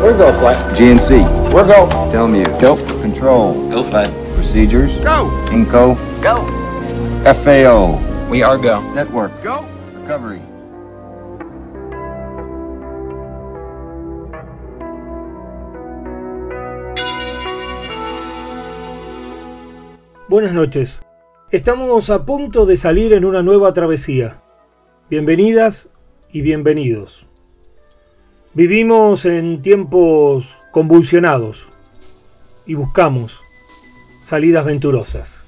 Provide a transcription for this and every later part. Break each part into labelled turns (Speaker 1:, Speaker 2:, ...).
Speaker 1: We're go flight.
Speaker 2: GNC.
Speaker 1: We're go.
Speaker 2: Telmute.
Speaker 1: Go.
Speaker 2: Control.
Speaker 1: Go flight.
Speaker 2: Procedures.
Speaker 1: Go.
Speaker 2: Inco.
Speaker 1: Go.
Speaker 2: FAO.
Speaker 1: We are go.
Speaker 2: Network. Go. Recovery.
Speaker 3: Buenas noches. Estamos a punto de salir en una nueva travesía. Bienvenidas y bienvenidos. Vivimos en tiempos convulsionados y buscamos salidas venturosas.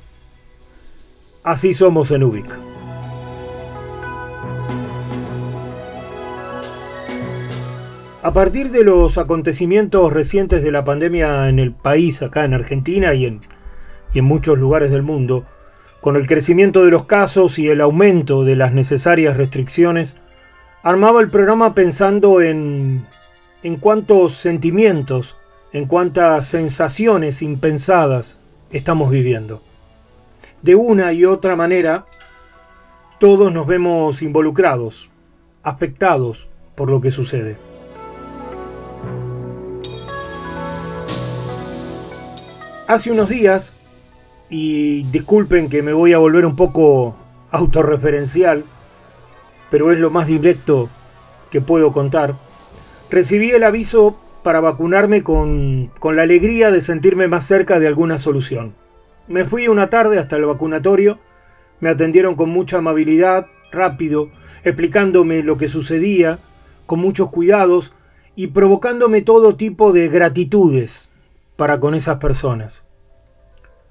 Speaker 3: Así somos en Ubic. A partir de los acontecimientos recientes de la pandemia en el país, acá en Argentina y en, y en muchos lugares del mundo, con el crecimiento de los casos y el aumento de las necesarias restricciones, armaba el programa pensando en, en cuántos sentimientos, en cuántas sensaciones impensadas estamos viviendo. De una y otra manera, todos nos vemos involucrados, afectados por lo que sucede. Hace unos días, y disculpen que me voy a volver un poco autorreferencial, pero es lo más directo que puedo contar, recibí el aviso para vacunarme con, con, la alegría de sentirme más cerca de alguna solución. Me fui una tarde hasta el vacunatorio, me atendieron con mucha amabilidad, rápido, explicándome lo que sucedía, con muchos cuidados y provocándome todo tipo de gratitudes para con esas personas.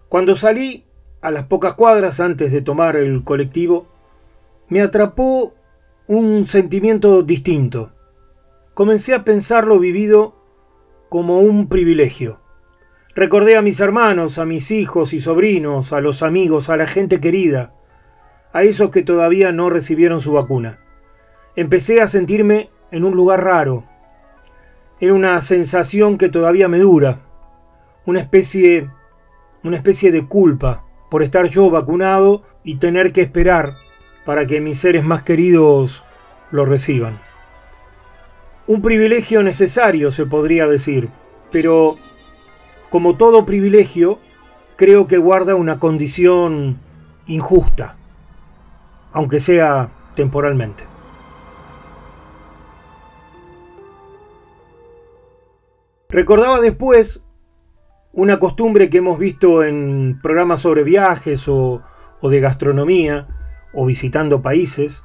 Speaker 3: Cuando salí, a las pocas cuadras antes de tomar el colectivo, me atrapó un sentimiento distinto. Comencé a pensar lo vivido como un privilegio. Recordé a mis hermanos, a mis hijos y sobrinos, a los amigos, a la gente querida, a esos que todavía no recibieron su vacuna. Empecé a sentirme en un lugar raro. Era una sensación que todavía me dura, una especie una especie de culpa por estar yo vacunado y tener que esperar para que mis seres más queridos lo reciban. Un privilegio necesario, se podría decir, pero como todo privilegio, creo que guarda una condición injusta, aunque sea temporalmente. Recordaba después una costumbre que hemos visto en programas sobre viajes o, o, de gastronomía o visitando países,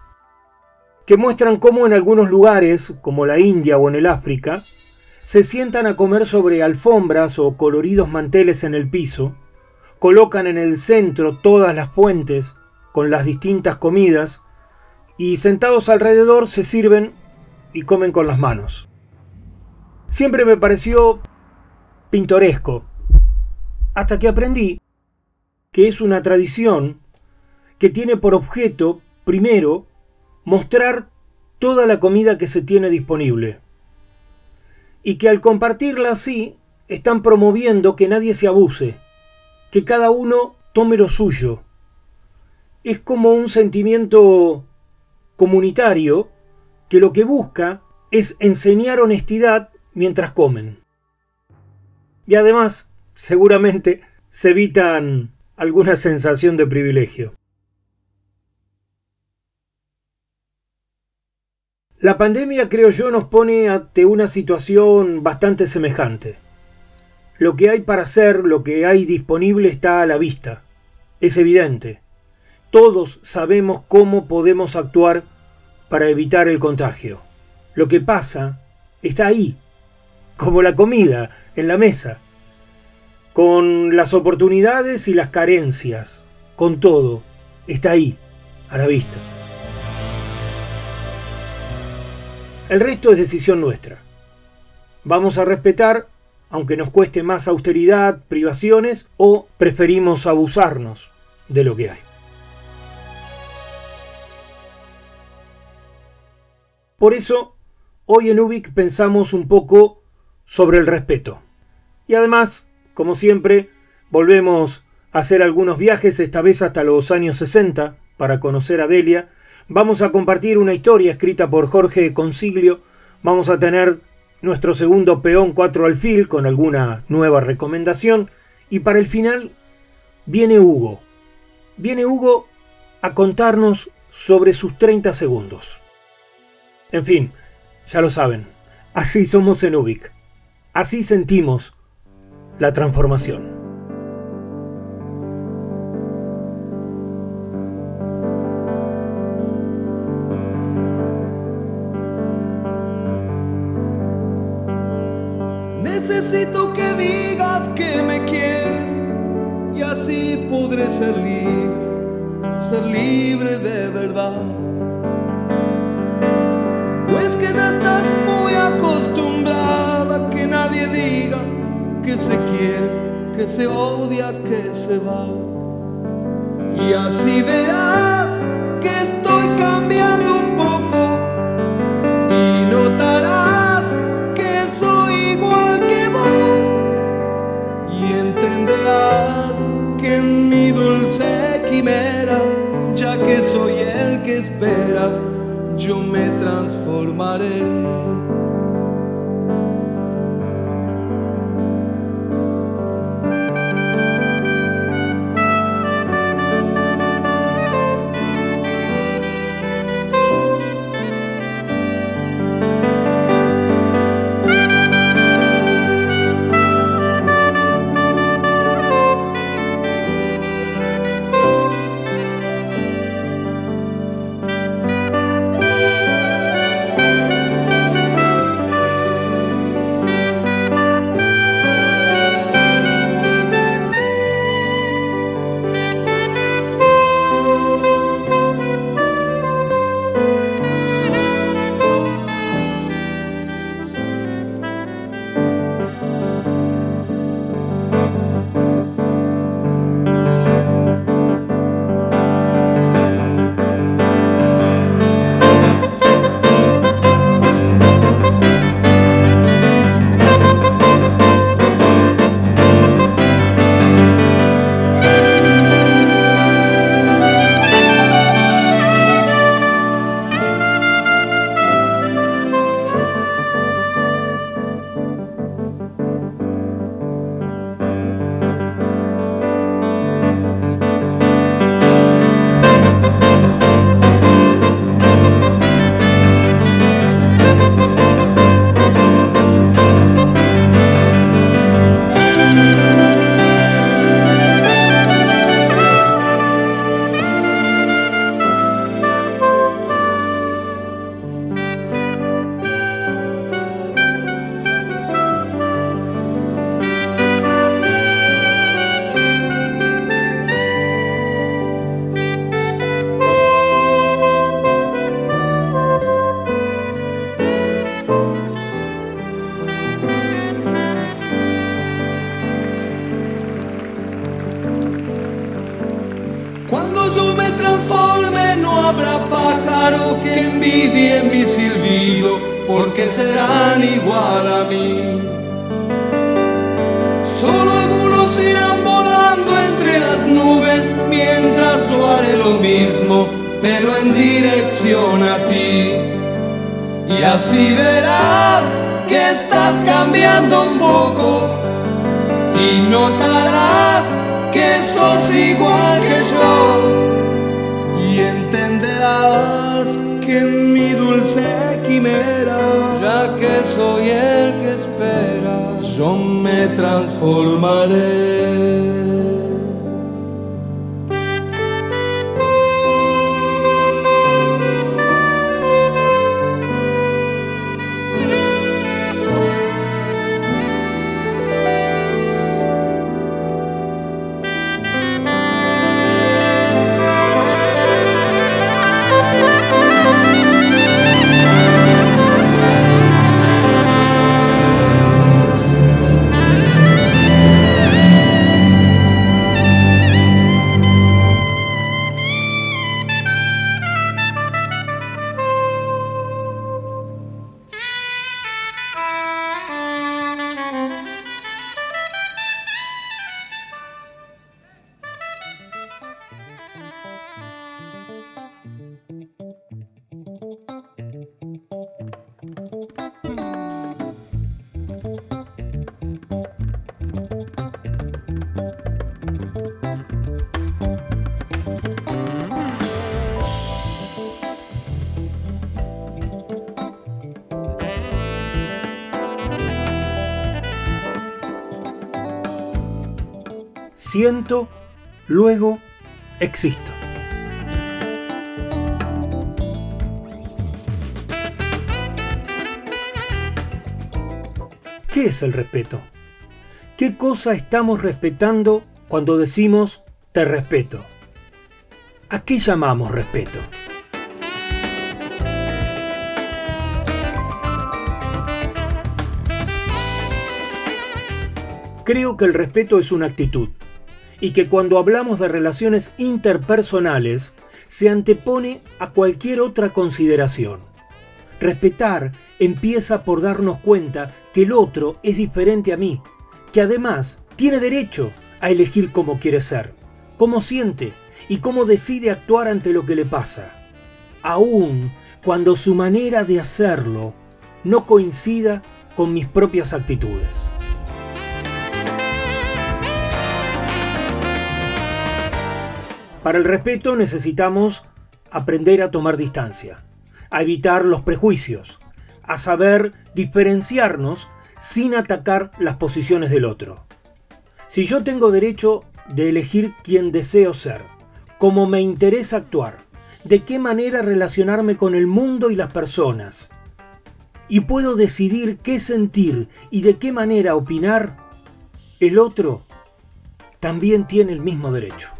Speaker 3: que muestran cómo en algunos lugares, como la India o en el África, se sientan a comer sobre alfombras o coloridos manteles en el piso, colocan en el centro todas las fuentes con las distintas comidas y sentados alrededor se sirven y comen con las manos. Siempre me pareció pintoresco hasta que aprendí que es una tradición que tiene por objeto, primero, mostrar toda la comida que se tiene disponible. Y que al compartirla así, están promoviendo que nadie se abuse, que cada uno tome lo suyo. Es como un sentimiento comunitario que lo que busca es enseñar honestidad mientras comen. Y además, seguramente se evitan alguna sensación de privilegio. La pandemia, creo yo, nos pone ante una situación bastante semejante.
Speaker 4: lo que hay para hacer, lo que hay disponible está a la vista. Es evidente. Todos sabemos cómo podemos actuar para evitar el contagio. Lo que pasa está ahí, como la comida en la mesa, con las oportunidades y las carencias, con todo, está ahí, a la vista. El resto es decisión nuestra. Vamos a respetar, aunque nos cueste más austeridad, privaciones, o preferimos abusarnos de lo que hay. Por eso, hoy en Ubik pensamos un poco sobre el respeto. Y además, como siempre, volvemos a hacer algunos viajes, esta vez hasta los años 60, para conocer a Delia. Vamos a compartir una historia escrita por Jorge Consiglio. Vamos a tener nuestro segundo peón 4 alfil con alguna nueva recomendación. Y para el final, viene Hugo. Viene Hugo a contarnos sobre sus 30 segundos. En fin, ya lo saben, así somos en Ubik. Así sentimos la transformación.
Speaker 3: Siento, luego existo. ¿Qué es el respeto? ¿Qué cosa estamos respetando cuando decimos te respeto? ¿A qué llamamos respeto? Creo que el respeto es una actitud y que cuando hablamos de relaciones interpersonales se antepone a cualquier otra consideración. Respetar empieza por darnos cuenta que el otro es diferente a mí, que además tiene derecho a elegir cómo quiere ser, cómo siente y cómo decide actuar ante lo que le pasa, aun cuando su manera de hacerlo no coincida con mis propias actitudes. Para el respeto necesitamos aprender a tomar distancia, a evitar los prejuicios, a saber diferenciarnos sin atacar las posiciones del otro. Si yo tengo derecho de elegir quién deseo ser, cómo me interesa actuar, de qué manera relacionarme con el mundo y las personas, y puedo decidir qué sentir y de qué manera opinar, el otro también tiene el mismo derecho.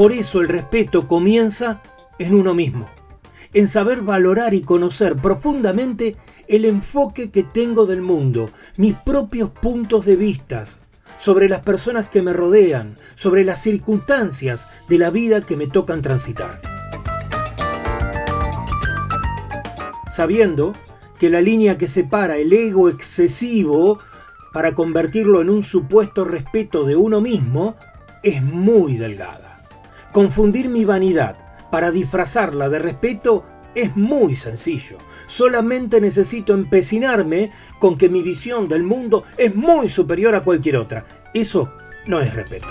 Speaker 3: Por eso el respeto comienza en uno mismo, en saber valorar y conocer profundamente el enfoque que tengo del mundo, mis propios puntos de vista sobre las personas que me rodean, sobre las circunstancias de la vida que me tocan transitar. Sabiendo que la línea que separa el ego excesivo para convertirlo en un supuesto respeto de uno mismo es muy delgada. Confundir mi vanidad para disfrazarla de respeto es muy sencillo. Solamente necesito empecinarme con que mi visión del mundo es muy superior a cualquier otra. Eso no es respeto.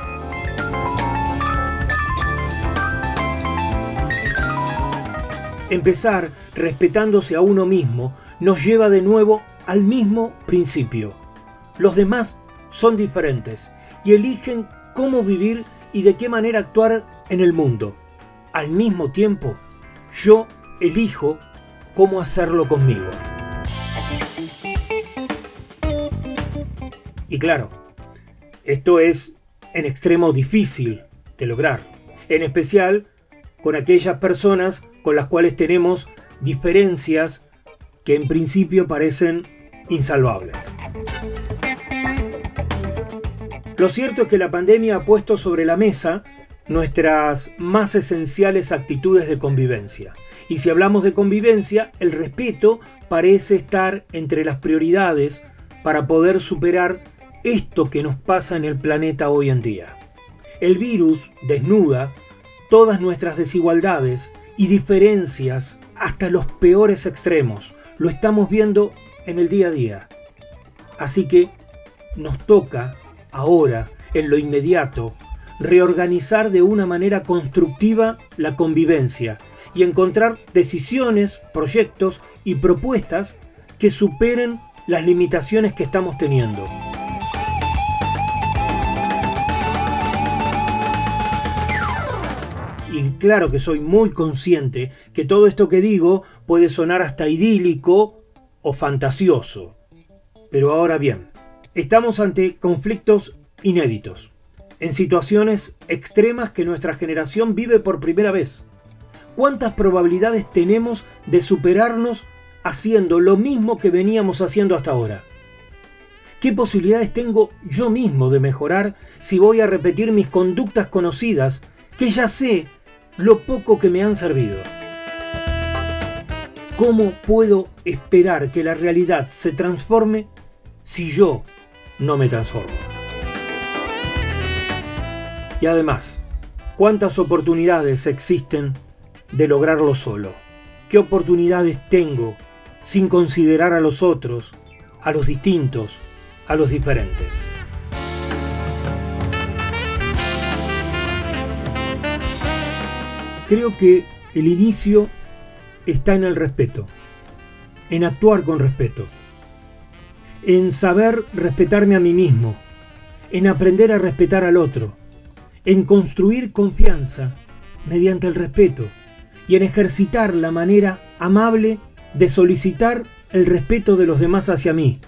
Speaker 3: Empezar respetándose a uno mismo nos lleva de nuevo al mismo principio. Los demás son diferentes y eligen cómo vivir y de qué manera actuar en el mundo. Al mismo tiempo, yo elijo cómo hacerlo conmigo. Y claro, esto es en extremo difícil de lograr, en especial con aquellas personas con las cuales tenemos diferencias que en principio parecen insalvables. Lo cierto es que la pandemia ha puesto sobre la mesa nuestras más esenciales actitudes de convivencia. Y si hablamos de convivencia, el respeto parece estar entre las prioridades para poder superar esto que nos pasa en el planeta hoy en día. El virus desnuda todas nuestras desigualdades y diferencias hasta los peores extremos. Lo estamos viendo en el día a día. Así que nos toca ahora, en lo inmediato, reorganizar de una manera constructiva la convivencia y encontrar decisiones, proyectos y propuestas que superen las limitaciones que estamos teniendo. Y claro que soy muy consciente que todo esto que digo puede sonar hasta idílico o fantasioso. Pero ahora bien, estamos ante conflictos inéditos, en situaciones extremas que nuestra generación vive por primera vez. ¿Cuántas probabilidades tenemos de superarnos haciendo lo mismo que veníamos haciendo hasta ahora? ¿Qué posibilidades tengo yo mismo de mejorar si voy a repetir mis conductas conocidas que ya sé lo poco que me han servido? ¿Cómo puedo esperar que la realidad se transforme si yo no me transformo? Y además, ¿cuántas oportunidades existen de lograrlo solo? ¿Qué oportunidades tengo sin considerar a los otros, a los distintos, a los diferentes? Creo que el inicio está en el respeto, en actuar con respeto, en saber respetarme a mí mismo, en aprender a respetar al otro, en construir confianza mediante el respeto y en ejercitar la manera amable de solicitar el respeto de los demás hacia mí.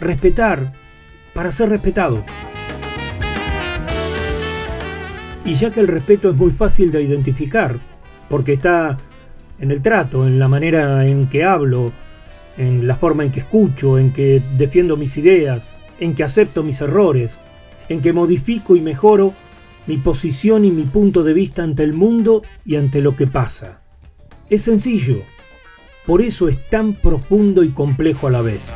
Speaker 3: Respetar para ser respetado. Y ya que el respeto es muy fácil de identificar, porque está en el trato, en la manera en que hablo, en la forma en que escucho, en que defiendo mis ideas, en que acepto mis errores, en que modifico y mejoro mi posición y mi punto de vista ante el mundo y ante lo que pasa. Es sencillo, por eso es tan profundo y complejo a la vez.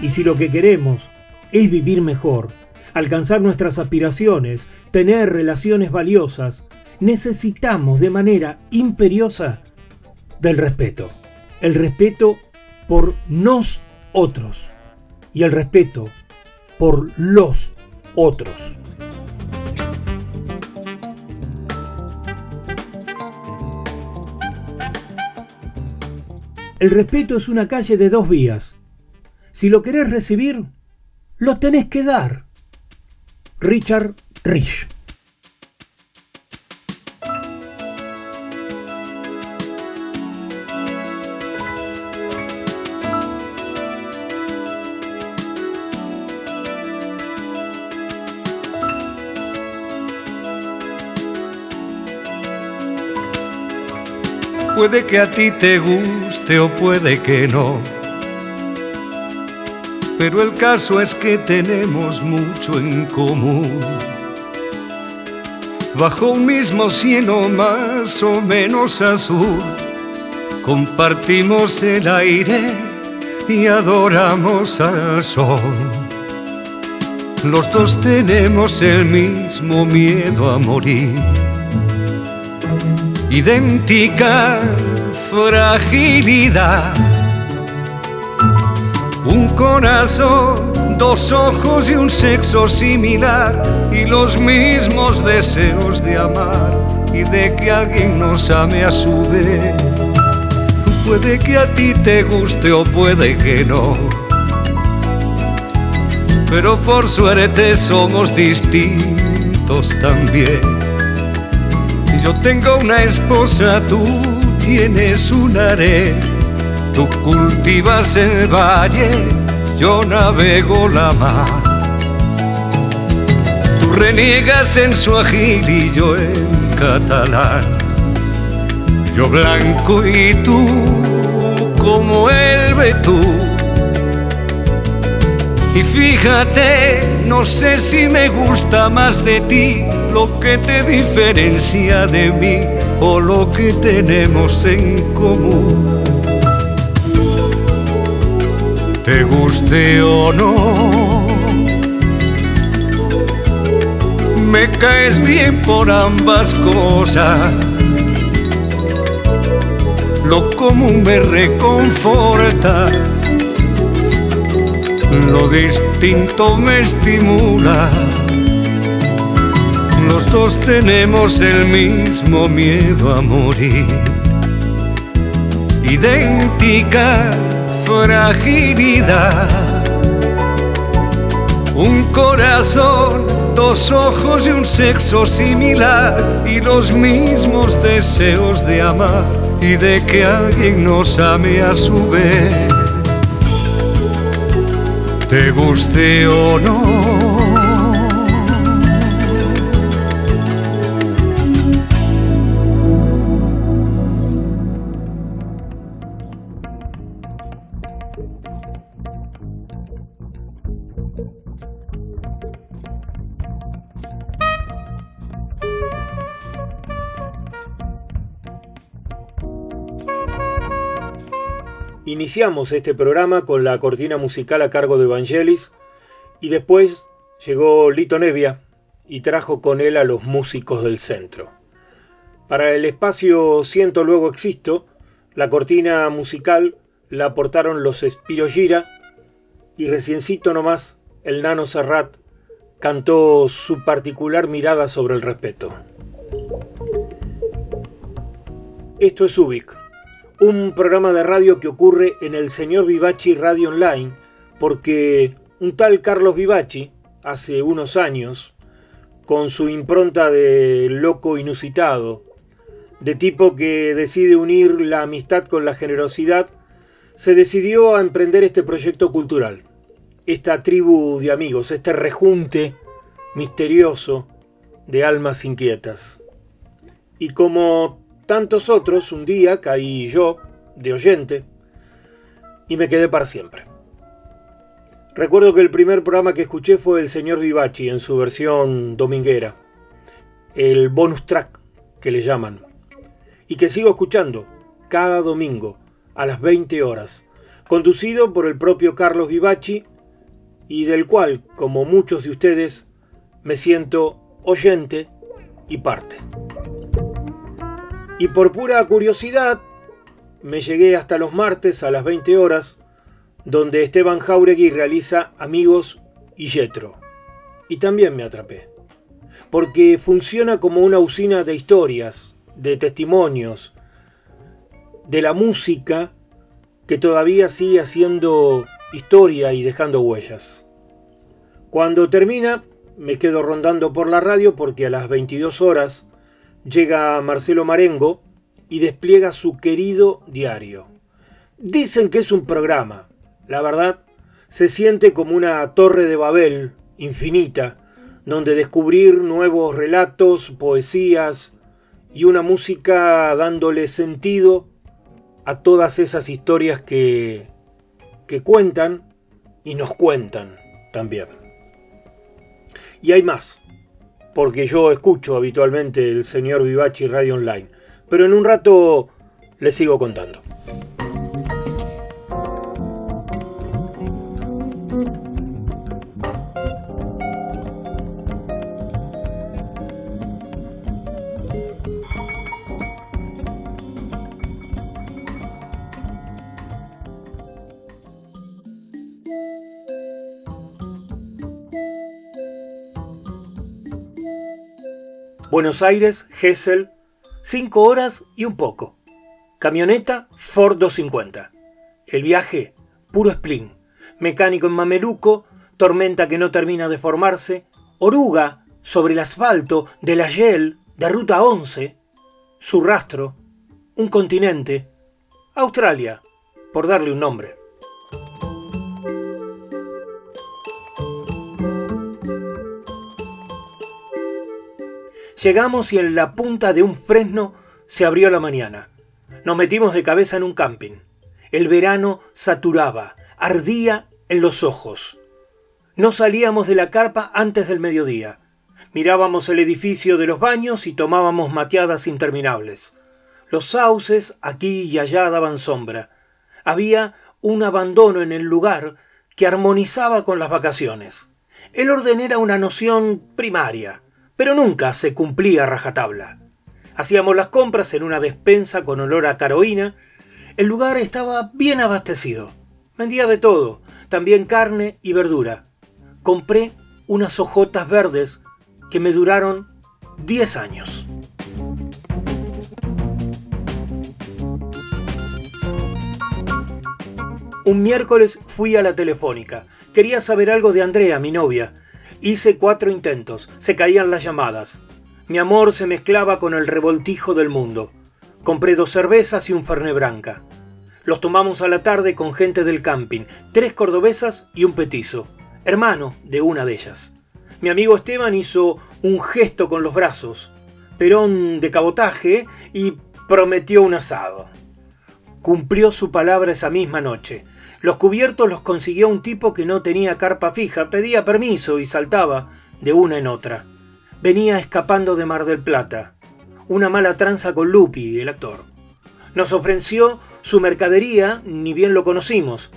Speaker 3: Y si lo que queremos es vivir mejor, alcanzar nuestras aspiraciones, tener relaciones valiosas, necesitamos de manera imperiosa del respeto. El respeto por nos otros y el respeto por los otros. El respeto es una calle de dos vías. Si lo querés recibir, lo tenés que dar. Richard Rich.
Speaker 5: Puede que a ti te guste o puede que no. Pero el caso es que tenemos mucho en común. Bajo un mismo cielo más o menos azul, compartimos el aire y adoramos al sol. Los dos tenemos el mismo miedo a morir idéntica fragilidad. Un corazón, dos ojos y un sexo similar y los mismos deseos de amar y de que alguien nos ame a su vez. Puede que a ti te guste o puede que no. Pero por suerte somos distintos también yo tengo una esposa, tú tienes un haré. Tú cultivas el valle, yo navego la mar. Tú reniegas en su agil y yo en catalán. Yo blanco y tú como el betú. Y fíjate, no sé si me gusta más de ti lo que te diferencia de mí o lo que tenemos en común. Te guste o no, me caes bien por ambas cosas. Lo común me reconforta lo distinto me estimula. Los dos tenemos el mismo miedo a morir. Idéntica fragilidad. Un corazón, dos ojos y un sexo similar y los mismos deseos de amar y de que alguien nos ame a su vez. Te guste o no.
Speaker 3: Iniciamos este programa con la cortina musical a cargo de Vangelis y después llegó Lito Nevia y trajo con él a los músicos del centro. Para el espacio Siento Luego Existo, la cortina musical la aportaron los Spiro Gira y reciencito nomás el Nano Serrat cantó su particular mirada sobre el respeto. Esto es Ubik, un programa de radio que ocurre en el señor Vivachi Radio Online, porque un tal Carlos Vivachi, hace unos años, con su impronta de loco inusitado, de tipo que decide unir la amistad con la generosidad, se decidió a emprender este proyecto cultural, esta tribu de amigos, este rejunte misterioso de almas inquietas. Y como tantos otros, un día caí yo, de oyente, y me quedé para siempre. Recuerdo que el primer programa que escuché fue el señor Vivachi en su versión dominguera, el bonus track que le llaman, y que sigo escuchando cada domingo a las 20 horas, conducido por el propio Carlos Vivachi y del cual, como muchos de ustedes, me siento oyente y parte. Y por pura curiosidad, me llegué hasta los martes a las 20 horas, donde Esteban Jauregui realiza Amigos y Yetro. Y también me atrapé, porque funciona como una usina de historias, de testimonios, de la música que todavía sigue haciendo historia y dejando huellas. Cuando termina, me quedo rondando por la radio porque a las 22 horas llega Marcelo Marengo y despliega su querido diario. Dicen que es un programa. La verdad, se siente como una torre de Babel infinita, donde descubrir nuevos relatos, poesías y una música dándole sentido a todas esas historias que, que cuentan y nos cuentan también. Y hay más porque yo escucho habitualmente el señor Vivachi Radio Online. Pero en un rato les sigo contando. Buenos Aires, Hessel, 5 horas y un poco. Camioneta Ford 250. El viaje, puro spleen. Mecánico en mameluco, tormenta que no termina de formarse, oruga sobre el asfalto de la Yel de Ruta 11, su rastro, un continente, Australia, por darle un nombre. Llegamos y en la punta de un fresno se abrió la mañana. Nos metimos de cabeza en un camping. El verano saturaba, ardía en los ojos. No salíamos de la carpa antes del mediodía. Mirábamos el edificio de los baños y tomábamos mateadas interminables. Los sauces aquí y allá daban sombra. Había un abandono en el lugar que armonizaba con las vacaciones. El orden era una noción primaria pero nunca se cumplía rajatabla. Hacíamos las compras en una despensa con olor a caroína. El lugar estaba bien abastecido. Vendía de todo, también carne y verdura. Compré unas hojotas verdes que me duraron 10 años. Un miércoles fui a la telefónica. Quería saber algo de Andrea, mi novia. Hice cuatro intentos, se caían las llamadas. Mi amor se mezclaba con el revoltijo del mundo. Compré dos cervezas y un ferné branca. Los tomamos a la tarde con gente del camping, tres cordobesas y un petizo, hermano de una de ellas. Mi amigo Esteban hizo un gesto con los brazos, perón de cabotaje y prometió un asado. Cumplió su palabra esa misma noche. Los cubiertos los consiguió un tipo que no tenía carpa fija, pedía permiso y saltaba de una en otra. Venía escapando de Mar del Plata. Una mala tranza con Lupi, el actor. Nos ofreció su mercadería, ni bien lo conocimos.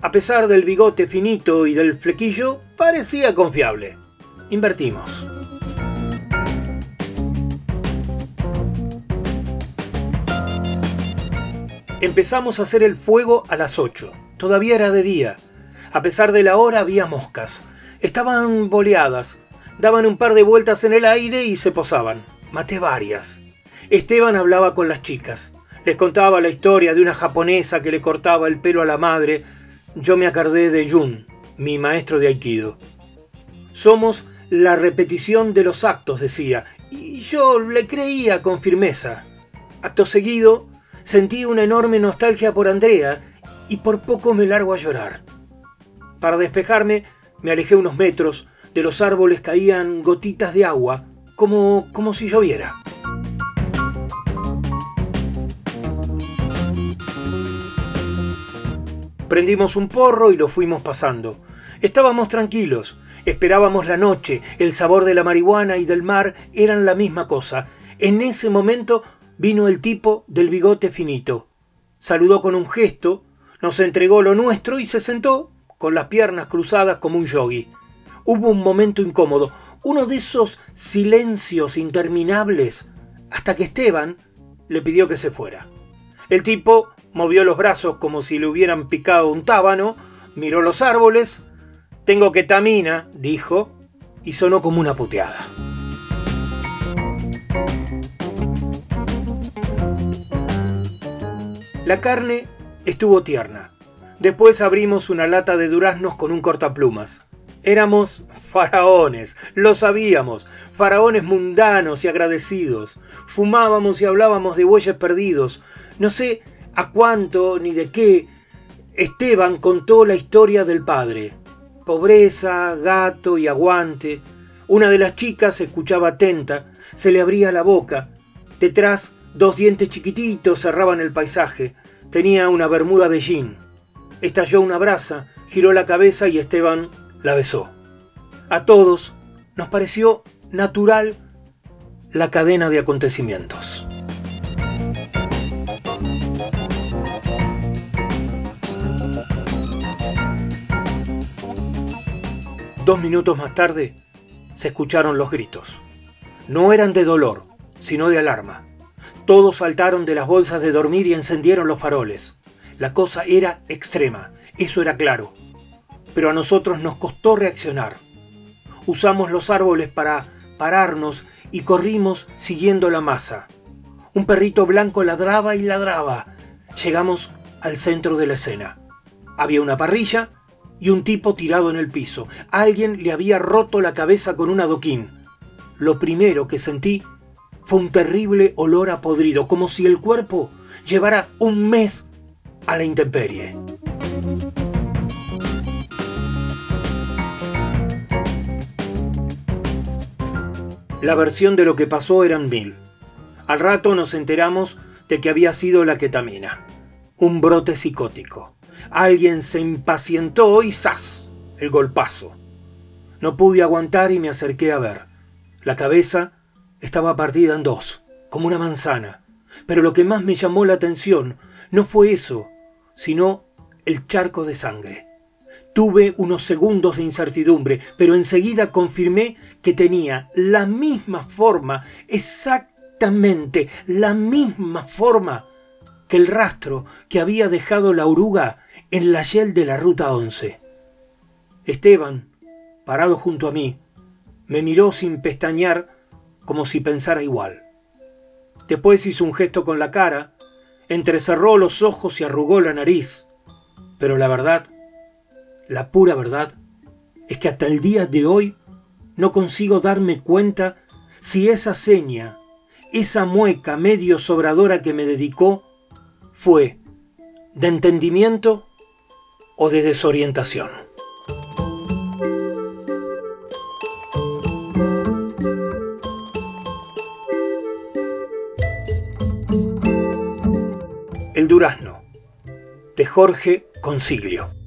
Speaker 3: A pesar del bigote finito y del flequillo, parecía confiable. Invertimos. Empezamos a hacer el fuego a las 8. Todavía era de día. A pesar de la hora había moscas. Estaban boleadas. Daban un par de vueltas en el aire y se posaban. Maté varias. Esteban hablaba con las chicas. Les contaba la historia de una japonesa que le cortaba el pelo a la madre. Yo me acordé de Jun, mi maestro de Aikido. Somos la repetición de los actos, decía, y yo le creía con firmeza. Acto seguido, sentí una enorme nostalgia por Andrea y por poco me largo a llorar. Para despejarme, me alejé unos metros, de los árboles caían gotitas de agua, como, como si lloviera. Prendimos un porro y lo fuimos pasando. Estábamos tranquilos, esperábamos la noche, el sabor de la marihuana y del mar eran la misma cosa. En ese momento vino el tipo del bigote finito. Saludó con un gesto, nos entregó lo nuestro y se sentó con las piernas cruzadas como un yogi. Hubo un momento incómodo, uno de esos silencios interminables, hasta que Esteban le pidió que se fuera. El tipo movió los brazos como si le hubieran picado un tábano, miró los árboles, tengo ketamina, dijo, y sonó como una puteada. La carne estuvo tierna. Después abrimos una lata de duraznos con un cortaplumas. Éramos faraones, lo sabíamos, faraones mundanos y agradecidos. Fumábamos y hablábamos de bueyes perdidos. No sé a cuánto ni de qué. Esteban contó la historia del padre. Pobreza, gato y aguante. Una de las chicas escuchaba atenta, se le abría la boca. Detrás, dos dientes chiquititos cerraban el paisaje. Tenía una bermuda de jean. Estalló una brasa, giró la cabeza y Esteban la besó. A todos nos pareció natural la cadena de acontecimientos. Dos minutos más tarde se escucharon los gritos. No eran de dolor, sino de alarma. Todos saltaron de las bolsas de dormir y encendieron los faroles. La cosa era extrema, eso era claro. Pero a nosotros nos costó reaccionar. Usamos los árboles para pararnos y corrimos siguiendo la masa. Un perrito blanco ladraba y ladraba. Llegamos al centro de la escena. Había una parrilla y un tipo tirado en el piso. Alguien le había roto la cabeza con un adoquín. Lo primero que sentí fue un terrible olor a podrido, como si el cuerpo llevara un mes a la intemperie. La versión de lo que pasó eran mil. Al rato nos enteramos de que había sido la ketamina, un brote psicótico. Alguien se impacientó y ¡zas! el golpazo. No pude aguantar y me acerqué a ver. La cabeza estaba partida en dos, como una manzana. Pero lo que más me llamó la atención no fue eso, sino el charco de sangre. Tuve unos segundos de incertidumbre, pero enseguida confirmé que tenía la misma forma, exactamente la misma forma que el rastro que había dejado la oruga en la yel de la ruta 11.
Speaker 6: Esteban, parado junto a mí, me miró sin pestañear como si pensara igual. Después hizo un gesto con la cara, entrecerró los ojos y arrugó la nariz. Pero la verdad, la pura verdad, es que hasta el día de hoy no consigo darme cuenta si esa seña, esa mueca medio sobradora que me dedicó, fue de entendimiento o de desorientación. Durazno, de Jorge Consiglio.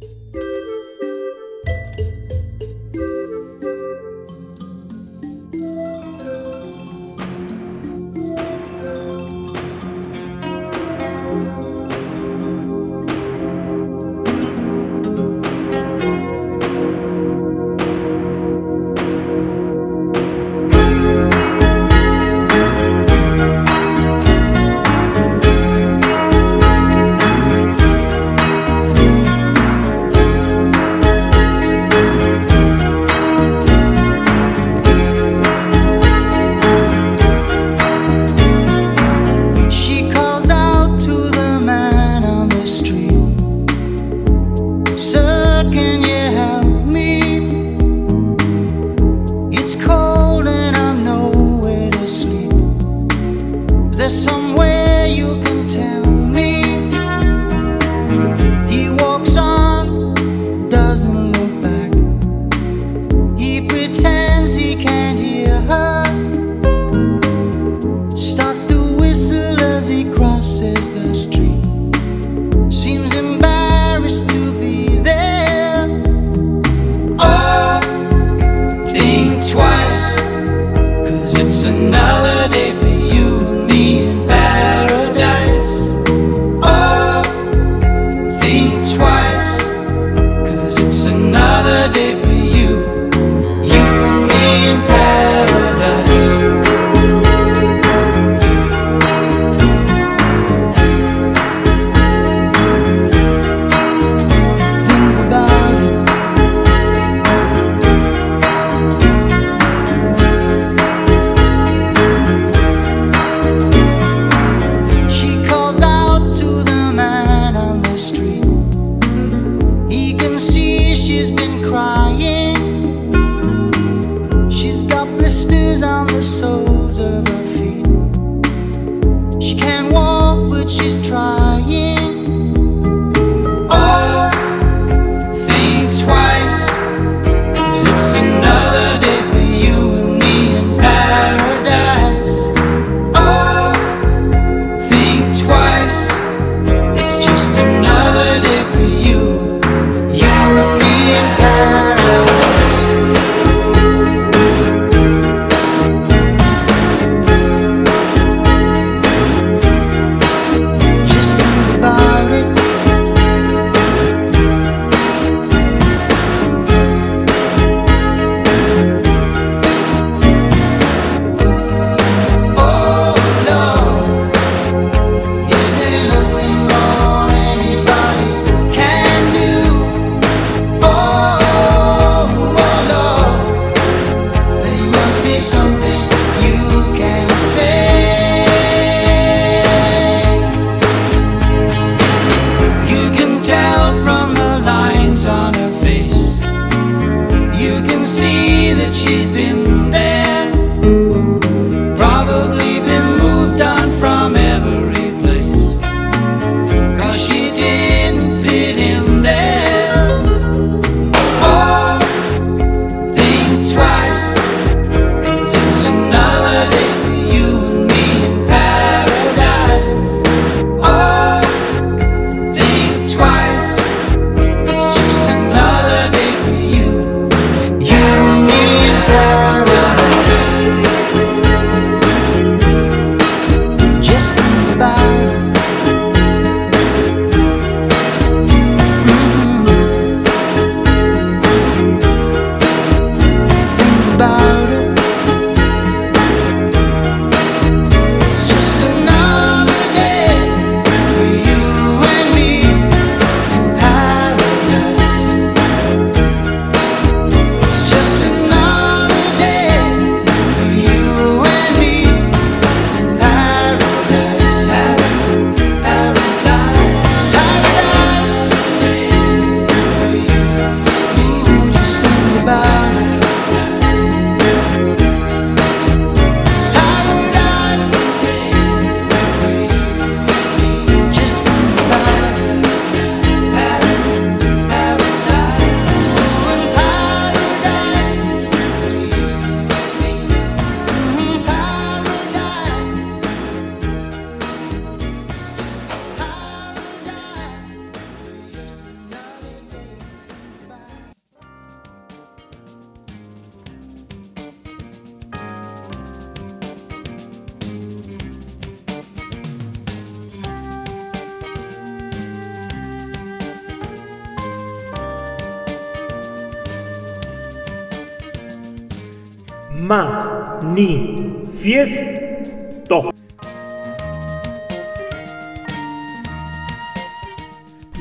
Speaker 3: Manifiesto.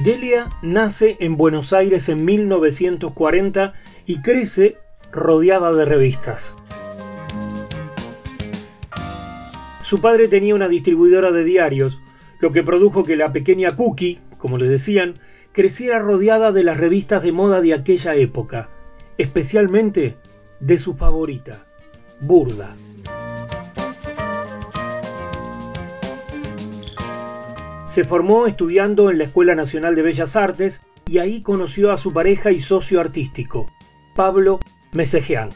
Speaker 3: Delia nace en Buenos Aires en 1940 y crece rodeada de revistas. Su padre tenía una distribuidora de diarios, lo que produjo que la pequeña Cookie, como le decían, creciera rodeada de las revistas de moda de aquella época, especialmente de su favorita, Burda. Se formó estudiando en la Escuela Nacional de Bellas Artes y ahí conoció a su pareja y socio artístico, Pablo Mesejean.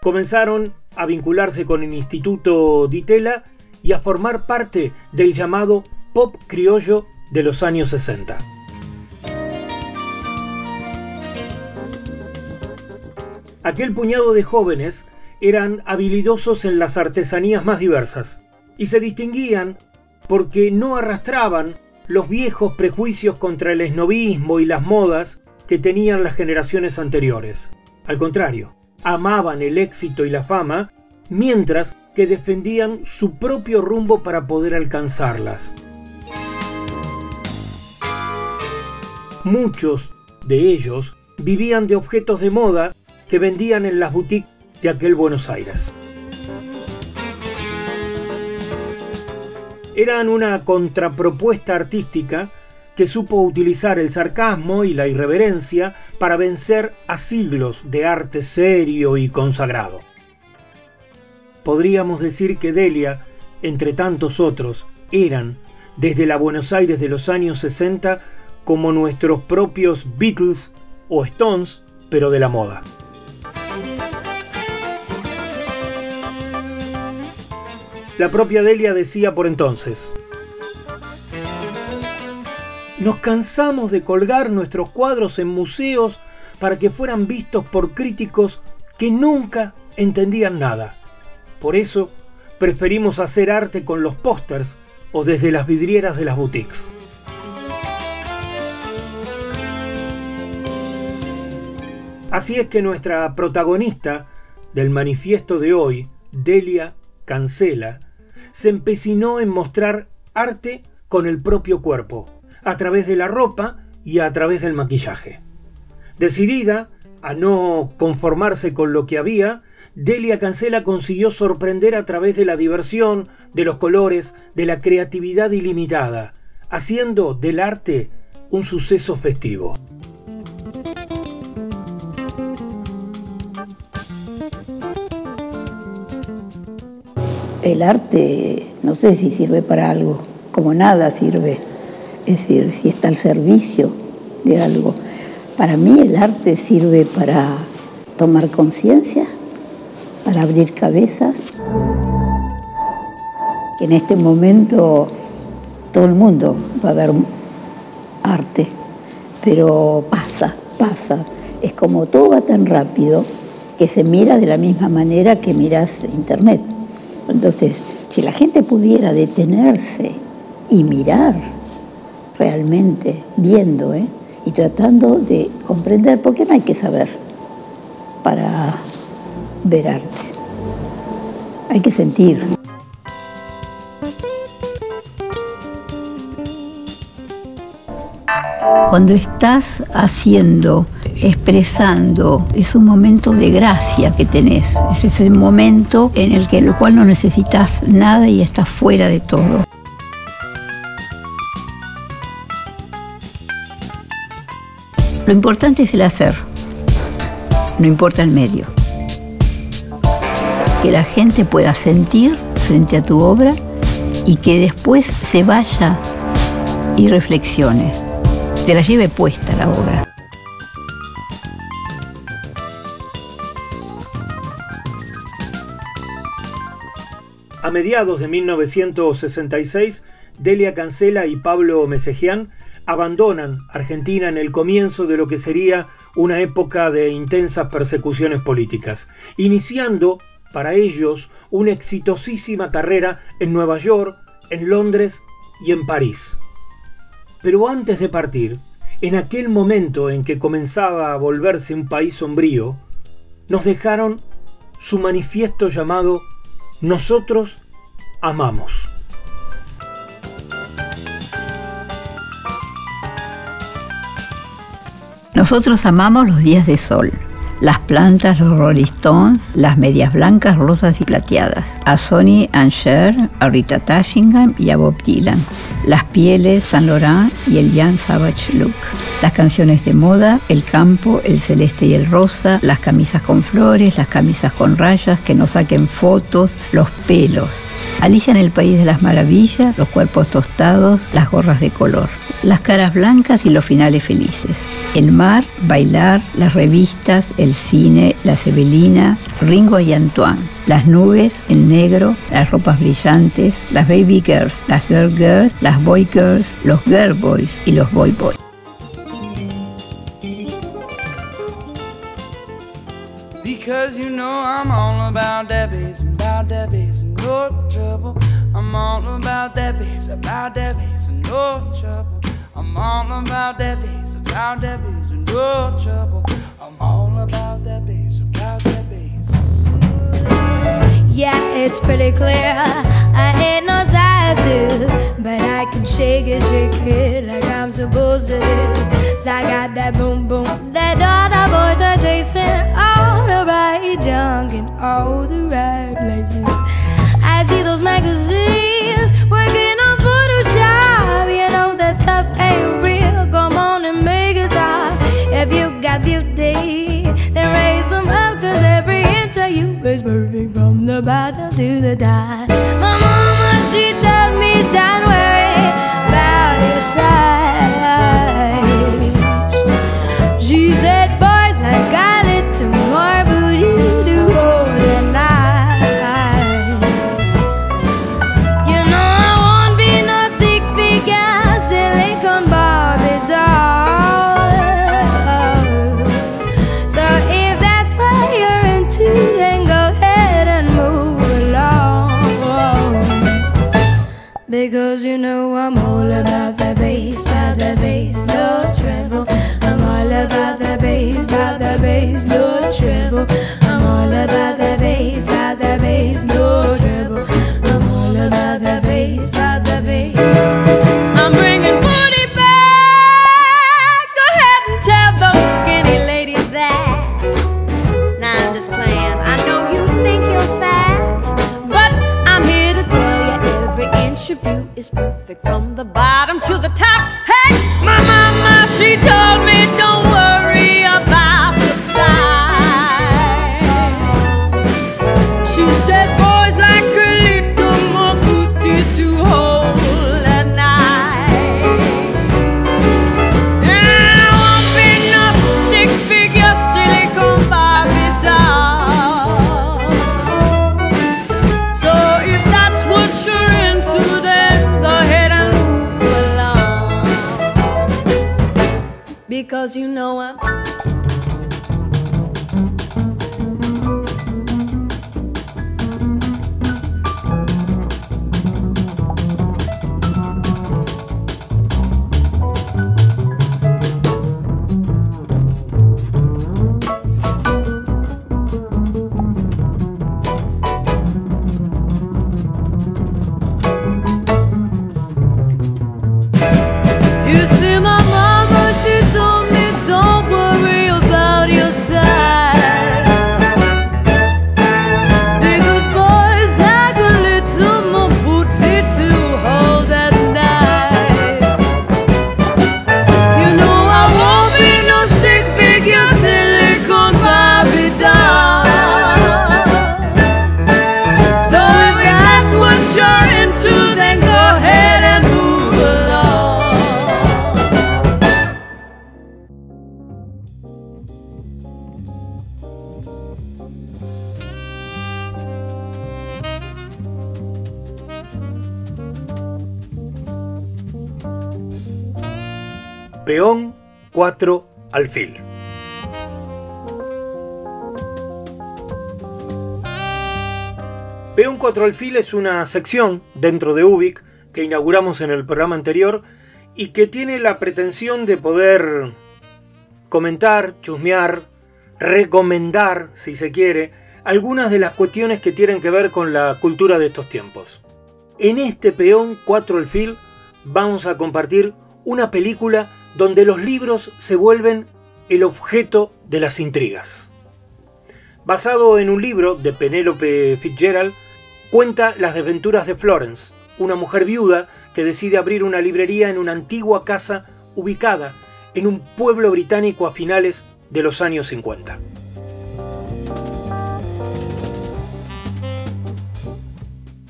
Speaker 3: Comenzaron a vincularse con el Instituto Ditela y a formar parte del llamado pop criollo de los años 60. Aquel puñado de jóvenes eran habilidosos en las artesanías más diversas y se distinguían porque no arrastraban los viejos prejuicios contra el esnovismo y las modas que tenían las generaciones anteriores. Al contrario, amaban el éxito y la fama, mientras que defendían su propio rumbo para poder alcanzarlas. Muchos de ellos vivían de objetos de moda que vendían en las boutiques de aquel Buenos Aires. Eran una contrapropuesta artística que supo utilizar el sarcasmo y la irreverencia para vencer a siglos de arte serio y consagrado. Podríamos decir que Delia, entre tantos otros, eran, desde la Buenos Aires de los años 60, como nuestros propios Beatles o Stones, pero de la moda. La propia Delia decía por entonces, nos cansamos de colgar nuestros cuadros en museos para que fueran vistos por críticos que nunca entendían nada. Por eso, preferimos hacer arte con los pósters o desde las vidrieras de las boutiques. Así es que nuestra protagonista del manifiesto de hoy, Delia Cancela, se empecinó en mostrar arte con el propio cuerpo, a través de la ropa y a través del maquillaje. Decidida a no conformarse con lo que había, Delia Cancela consiguió sorprender a través de la diversión, de los colores, de la creatividad ilimitada, haciendo del arte un suceso festivo.
Speaker 7: El arte no sé si sirve para algo, como nada sirve es decir, si está al servicio de algo. Para mí el arte sirve para tomar conciencia, para abrir cabezas, que en este momento todo el mundo va a ver arte, pero pasa, pasa. Es como todo va tan rápido que se mira de la misma manera que miras internet. Entonces, si la gente pudiera detenerse y mirar, realmente viendo ¿eh? y tratando de comprender, porque no hay que saber para ver arte. Hay que sentir. Cuando estás haciendo, expresando, es un momento de gracia que tenés. Es ese momento en el que el cual no necesitas nada y estás fuera de todo. Lo importante es el hacer, no importa el medio. Que la gente pueda sentir frente a tu obra y que después se vaya y reflexione, se la lleve puesta la obra.
Speaker 3: Mediados de 1966, Delia Cancela y Pablo Mesejian abandonan Argentina en el comienzo de lo que sería una época de intensas persecuciones políticas, iniciando para ellos una exitosísima carrera en Nueva York, en Londres y en París. Pero antes de partir, en aquel momento en que comenzaba a volverse un país sombrío, nos dejaron su manifiesto llamado Nosotros amamos.
Speaker 7: Nosotros amamos los días de sol, las plantas, los Rolling las medias blancas, rosas y plateadas, a Sonny and Cher, a Rita Tashingham y a Bob Dylan, las pieles, Saint Laurent y el Young Savage Look, las canciones de moda, el campo, el celeste y el rosa, las camisas con flores, las camisas con rayas, que nos saquen fotos, los pelos, Alicia en el País de las Maravillas, los cuerpos tostados, las gorras de color, las caras blancas y los finales felices. El mar, bailar, las revistas, el cine, la Sebelina, Ringo y Antoine, las nubes, el negro, las ropas brillantes, las baby girls, las girl girls, las boy girls, los girl boys y los boy boys.
Speaker 8: I'm all about that bass, about that bass, no trouble. I'm all about that bass, about that bass.
Speaker 9: Yeah, it's pretty clear. I ain't no size two, but I can shake it, shake it like I'm supposed to do. So I got that boom boom that all the boys are chasing, all the right junk in all the right places. I see those magazines ain't real. Come on and make stop. If you got beauty, then raise them up, cause every inch of you is from the bottom to the top. My mama, she told me, don't worry about your size. She said, boys like a little more know I'm all about the bass, about the bass, no treble. I'm all about the bass, about the bass, no treble. I'm all about of is perfect from the bottom to the top.
Speaker 3: 4 alfil. Peón 4 alfil es una sección dentro de UBIC que inauguramos en el programa anterior y que tiene la pretensión de poder comentar, chusmear, recomendar, si se quiere, algunas de las cuestiones que tienen que ver con la cultura de estos tiempos. En este peón 4 alfil vamos a compartir una película donde los libros se vuelven el objeto de las intrigas. Basado en un libro de Penélope Fitzgerald, cuenta las desventuras de Florence, una mujer viuda que decide abrir una librería en una antigua casa ubicada en un pueblo británico a finales de los años 50.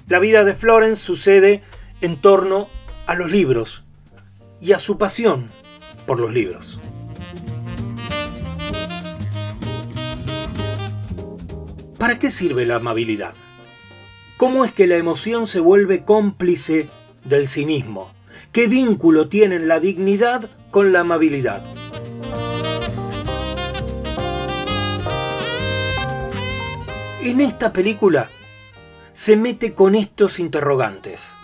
Speaker 3: La vida de Florence sucede en torno a los libros y a su pasión por los libros. ¿Para qué sirve la amabilidad? ¿Cómo es que la emoción se vuelve cómplice del cinismo? ¿Qué vínculo tienen la dignidad con la amabilidad? En esta película se mete con estos interrogantes.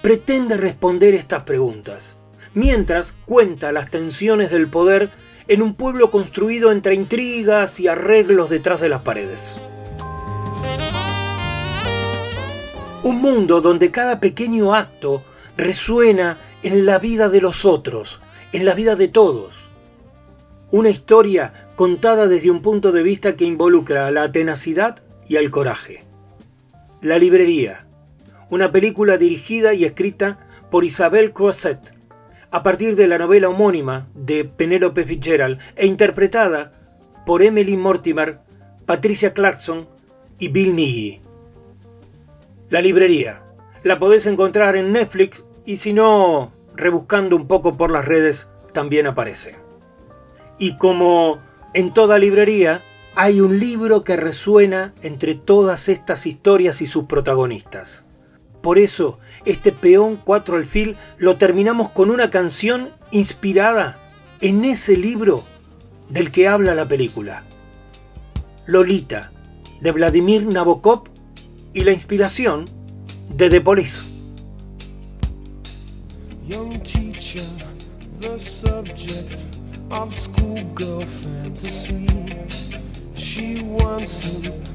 Speaker 3: Pretende responder estas preguntas, mientras cuenta las tensiones del poder en un pueblo construido entre intrigas y arreglos detrás de las paredes. Un mundo donde cada pequeño acto resuena en la vida de los otros, en la vida de todos. Una historia contada desde un punto de vista que involucra a la tenacidad y al coraje. La librería, una película dirigida y escrita por Isabel Croisset, a partir de la novela homónima de Penélope Fitzgerald e interpretada por Emily Mortimer, Patricia Clarkson y Bill Nighy. La librería. La podés encontrar en Netflix y si no, rebuscando un poco por las redes, también aparece. Y como en toda librería, hay un libro que resuena entre todas estas historias y sus protagonistas. Por eso, este peón 4 alfil lo terminamos con una canción inspirada en ese libro del que habla la película. Lolita, de Vladimir Nabokov y la inspiración de The Police.
Speaker 10: She wants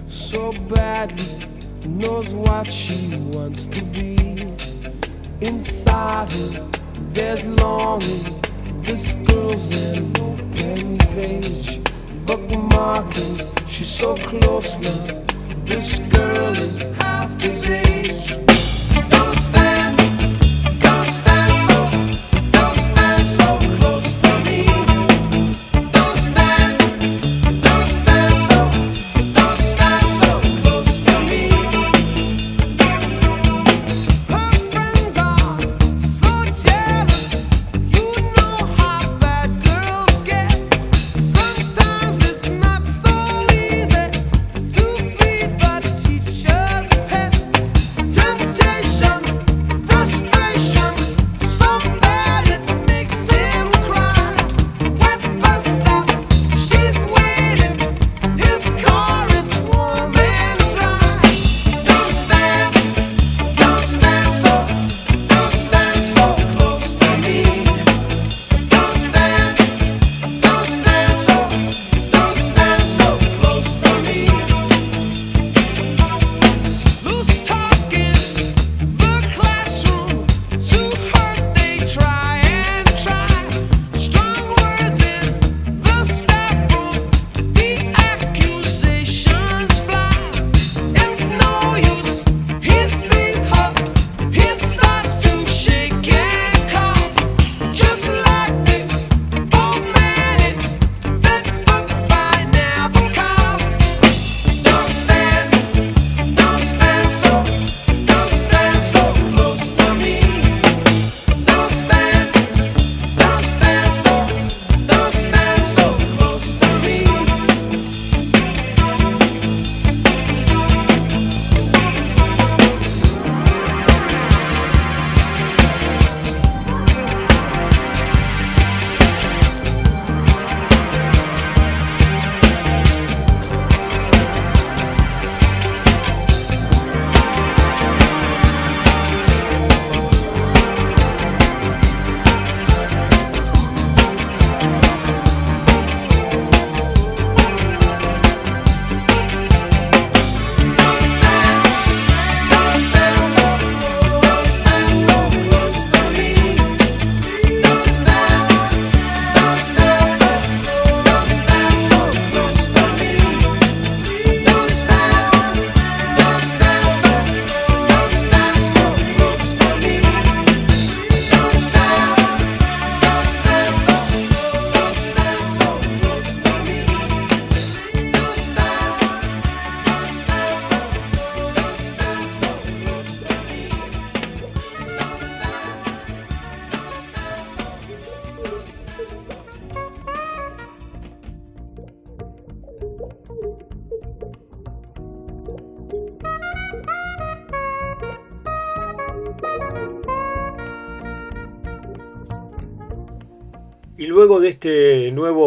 Speaker 10: so badly, knows what she wants to be. Inside her, there's longing. This girl's an open page, bookmarking. She's so close now. This girl is half his age. Don't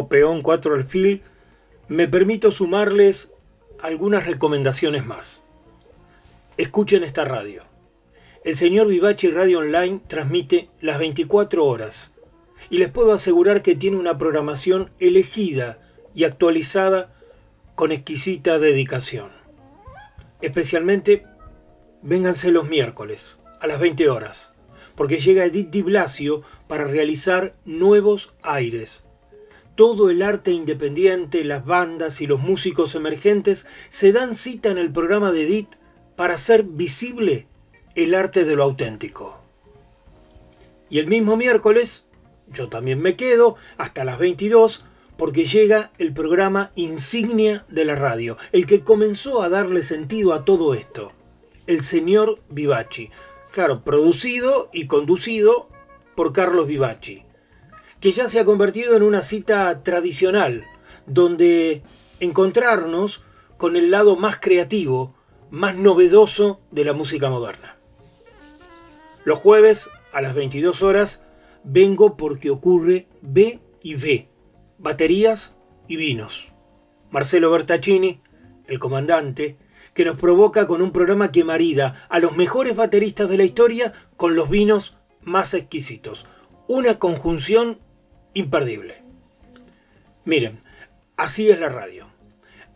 Speaker 3: peón 4 alfil, me permito sumarles algunas recomendaciones más. Escuchen esta radio. El señor Vivachi Radio Online transmite las 24 horas y les puedo asegurar que tiene una programación elegida y actualizada con exquisita dedicación. Especialmente, vénganse los miércoles a las 20 horas, porque llega Edith Di Blasio para realizar nuevos aires. Todo el arte independiente, las bandas y los músicos emergentes se dan cita en el programa de Edith para hacer visible el arte de lo auténtico. Y el mismo miércoles, yo también me quedo hasta las 22 porque llega el programa insignia de la radio, el que comenzó a darle sentido a todo esto, el señor Vivachi. Claro, producido y conducido por Carlos Vivachi, que ya se ha convertido en una cita tradicional, donde encontrarnos con el lado más creativo, más novedoso de la música moderna. Los jueves a las 22 horas vengo porque ocurre B y B, baterías y vinos. Marcelo Bertaccini, el comandante, que nos provoca con un programa que marida a los mejores bateristas de la historia con los vinos más exquisitos. Una conjunción imperdible. Miren, así es la radio.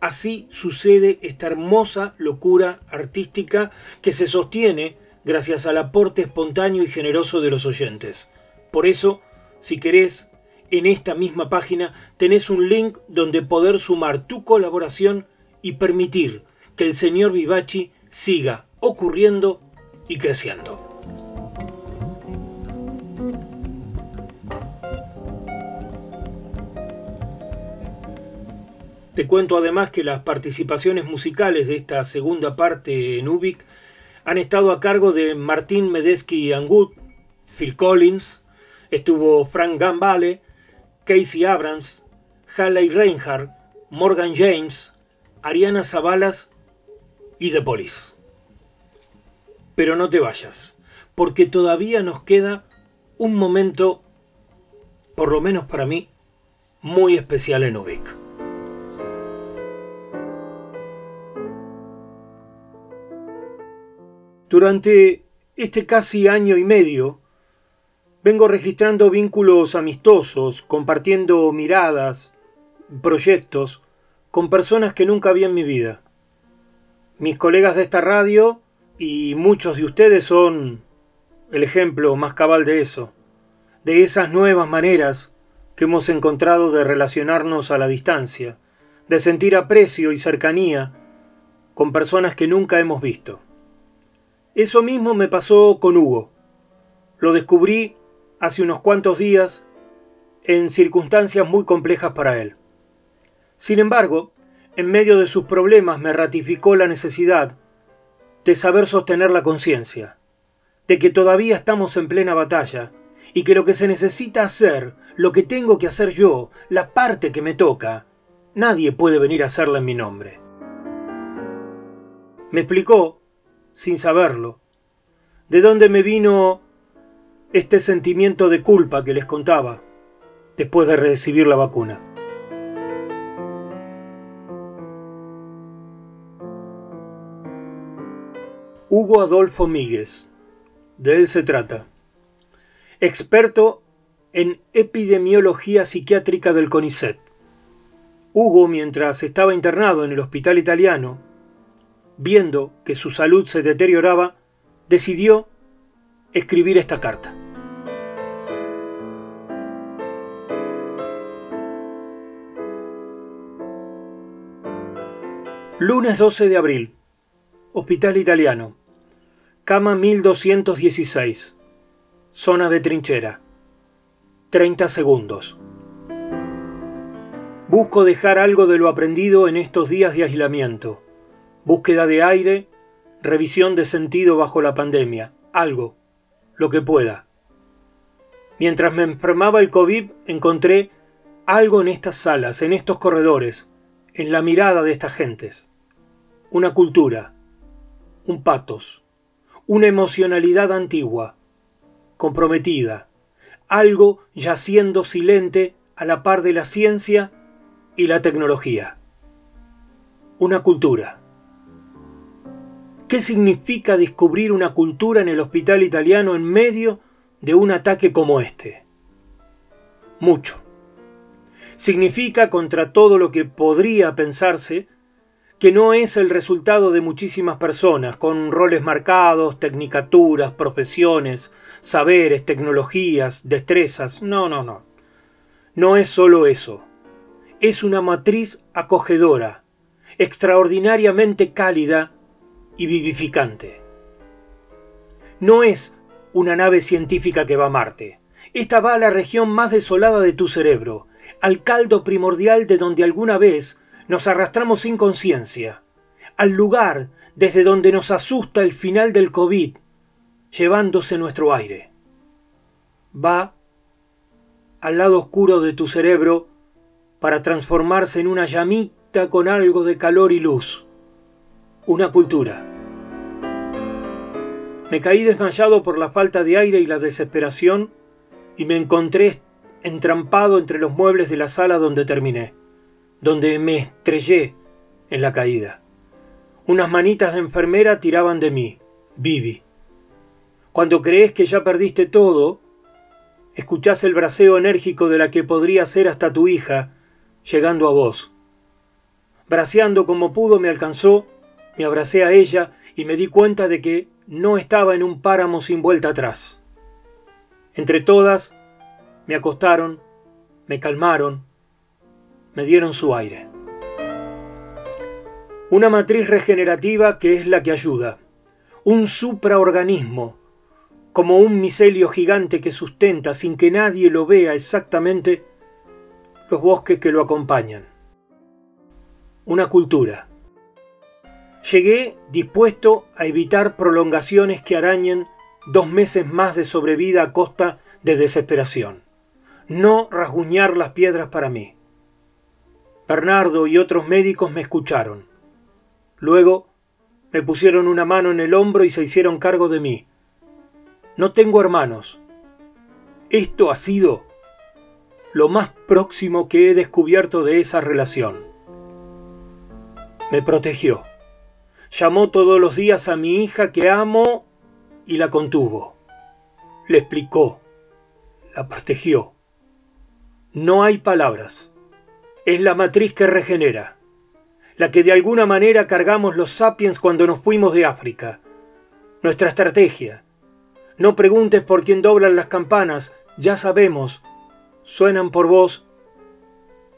Speaker 3: Así sucede esta hermosa locura artística que se sostiene gracias al aporte espontáneo y generoso de los oyentes. Por eso, si querés, en esta misma página tenés un link donde poder sumar tu colaboración y permitir que el señor Vivachi siga ocurriendo y creciendo. Te cuento además que las participaciones musicales de esta segunda parte en Ubik han estado a cargo de Martín Medesky Angut, Phil Collins, estuvo Frank Gambale, Casey Abrams, Halley Reinhardt, Morgan James, Ariana Zabalas y The Police. Pero no te vayas, porque todavía nos queda un momento, por lo menos para mí, muy especial en Ubik. Durante este casi año y medio, vengo registrando vínculos amistosos, compartiendo miradas, proyectos, con personas que nunca vi en mi vida. Mis colegas de esta radio y muchos de ustedes son el ejemplo más cabal de eso, de esas nuevas maneras que hemos encontrado de relacionarnos a la distancia, de sentir aprecio y cercanía con personas que nunca hemos visto. Eso mismo me pasó con Hugo. Lo descubrí hace unos cuantos días en circunstancias muy complejas para él. Sin embargo, en medio de sus problemas me ratificó la necesidad de saber sostener la conciencia, de que todavía estamos en plena batalla y que lo que se necesita hacer, lo que tengo que hacer yo, la parte que me toca, nadie puede venir a hacerla en mi nombre. Me explicó sin saberlo. ¿De dónde me vino este sentimiento de culpa que les contaba después de recibir la vacuna? Hugo Adolfo Míguez, de él se trata. Experto en epidemiología psiquiátrica del CONICET. Hugo, mientras estaba internado en el hospital italiano, viendo que su salud se deterioraba, decidió escribir esta carta. Lunes 12 de abril. Hospital Italiano. Cama 1216. Zona de trinchera. 30 segundos. Busco dejar algo de lo aprendido en estos días de aislamiento búsqueda de aire, revisión de sentido bajo la pandemia, algo, lo que pueda. Mientras me enfermaba el COVID, encontré algo en estas salas, en estos corredores, en la mirada de estas gentes. Una cultura, un patos, una emocionalidad antigua, comprometida, algo yaciendo silente a la par de la ciencia y la tecnología. Una cultura. ¿Qué significa descubrir una cultura en el hospital italiano en medio de un ataque como este? Mucho. Significa, contra todo lo que podría pensarse, que no es el resultado de muchísimas personas con roles marcados, tecnicaturas, profesiones, saberes, tecnologías, destrezas. No, no, no. No es solo eso. Es una matriz acogedora, extraordinariamente cálida y vivificante. No es una nave científica que va a Marte. Esta va a la región más desolada de tu cerebro, al caldo primordial de donde alguna vez nos arrastramos sin conciencia, al lugar desde donde nos asusta el final del COVID, llevándose nuestro aire. Va al lado oscuro de tu cerebro para transformarse en una llamita con algo de calor y luz. Una cultura. Me caí desmayado por la falta de aire y la desesperación y me encontré entrampado entre los muebles de la sala donde terminé donde me estrellé en la caída. Unas manitas de enfermera tiraban de mí, Vivi. Cuando crees que ya perdiste todo, escuchás el braseo enérgico de la que podría ser hasta tu hija, llegando a vos. Braceando como pudo me alcanzó, me abracé a ella y me di cuenta de que no estaba en un páramo sin vuelta atrás. Entre todas, me acostaron, me calmaron, me dieron su aire. Una matriz regenerativa que es la que ayuda. Un supraorganismo, como un micelio gigante que sustenta sin que nadie lo vea exactamente los bosques que lo acompañan. Una cultura. Llegué dispuesto a evitar prolongaciones que arañen dos meses más de sobrevida a costa de desesperación. No rasguñar las piedras para mí. Bernardo y otros médicos me escucharon. Luego me pusieron una mano en el hombro y se hicieron cargo de mí. No tengo hermanos. Esto ha sido lo más próximo que he descubierto de esa relación. Me protegió. Llamó todos los días a mi hija que amo y la contuvo. Le explicó. La protegió. No hay palabras es la matriz que regenera, la que de alguna manera cargamos los sapiens cuando nos fuimos de África. Nuestra estrategia. No preguntes por quién doblan las campanas, ya sabemos, suenan por vos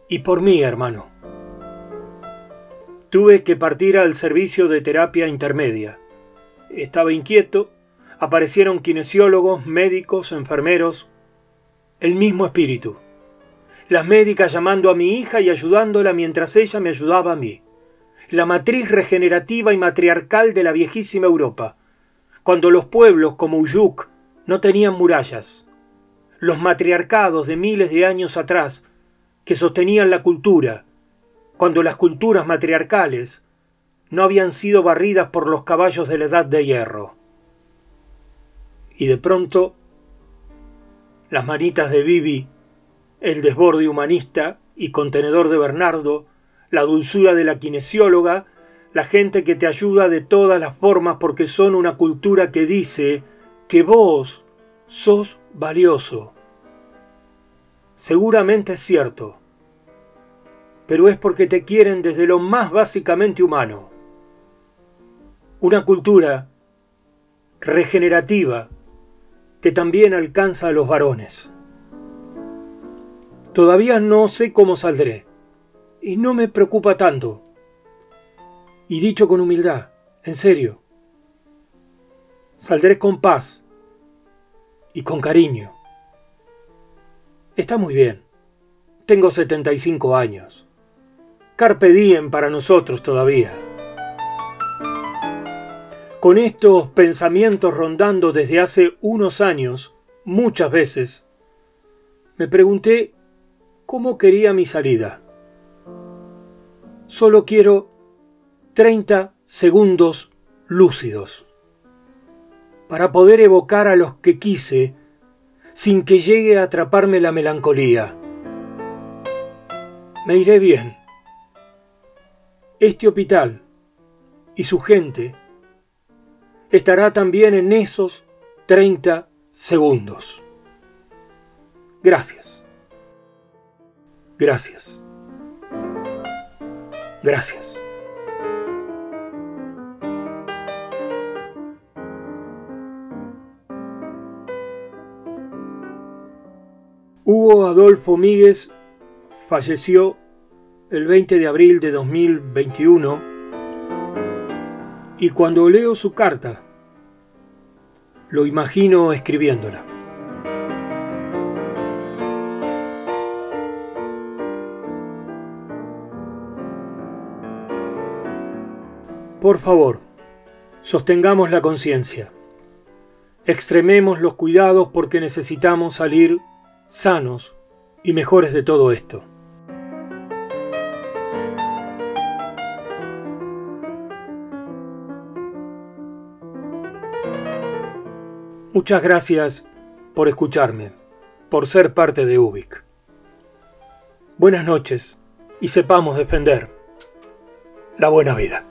Speaker 3: y por mí, hermano. Tuve que partir al servicio de terapia intermedia. Estaba inquieto, aparecieron kinesiólogos, médicos, enfermeros, el mismo espíritu las médicas llamando a mi hija y ayudándola mientras ella me ayudaba a mí. La matriz regenerativa y matriarcal de la viejísima Europa, cuando los pueblos como Uyuk no tenían murallas. Los matriarcados de miles de años atrás que sostenían la cultura, cuando las culturas matriarcales no habían sido barridas por los caballos de la edad de hierro. Y de pronto, las manitas de Bibi el desborde humanista y contenedor de Bernardo, la dulzura de la kinesióloga, la gente que te ayuda de todas las formas porque son una cultura que dice que vos sos valioso. Seguramente es cierto, pero es porque te quieren desde lo más básicamente humano. Una cultura regenerativa que también alcanza a los varones. Todavía no sé cómo saldré. Y no me preocupa tanto. Y dicho con humildad, en serio. Saldré con paz y con cariño. Está muy bien. Tengo 75 años. Carpe para nosotros todavía. Con estos pensamientos rondando desde hace unos años, muchas veces, me pregunté cómo quería mi salida. Solo quiero 30 segundos lúcidos para poder evocar a los que quise sin que llegue a atraparme la melancolía. Me iré bien. Este hospital y su gente estará también en esos 30 segundos. Gracias. Gracias. Gracias. Hugo Adolfo Míguez falleció el 20 de abril de 2021 y cuando leo su carta, lo imagino escribiéndola. Por favor, sostengamos la conciencia. Extrememos los cuidados porque necesitamos salir sanos y mejores de todo esto. Muchas gracias por escucharme, por ser parte de UBIC. Buenas noches y sepamos defender la buena vida.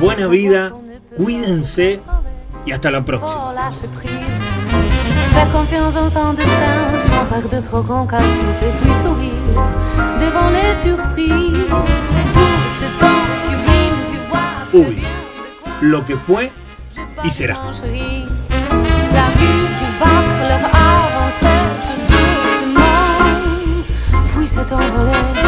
Speaker 3: Buena vida, cuídense y hasta la próxima.
Speaker 9: Faire en de sublime,
Speaker 3: Lo que fue y será.
Speaker 9: battre leur art en doucement, puis s'est envolé.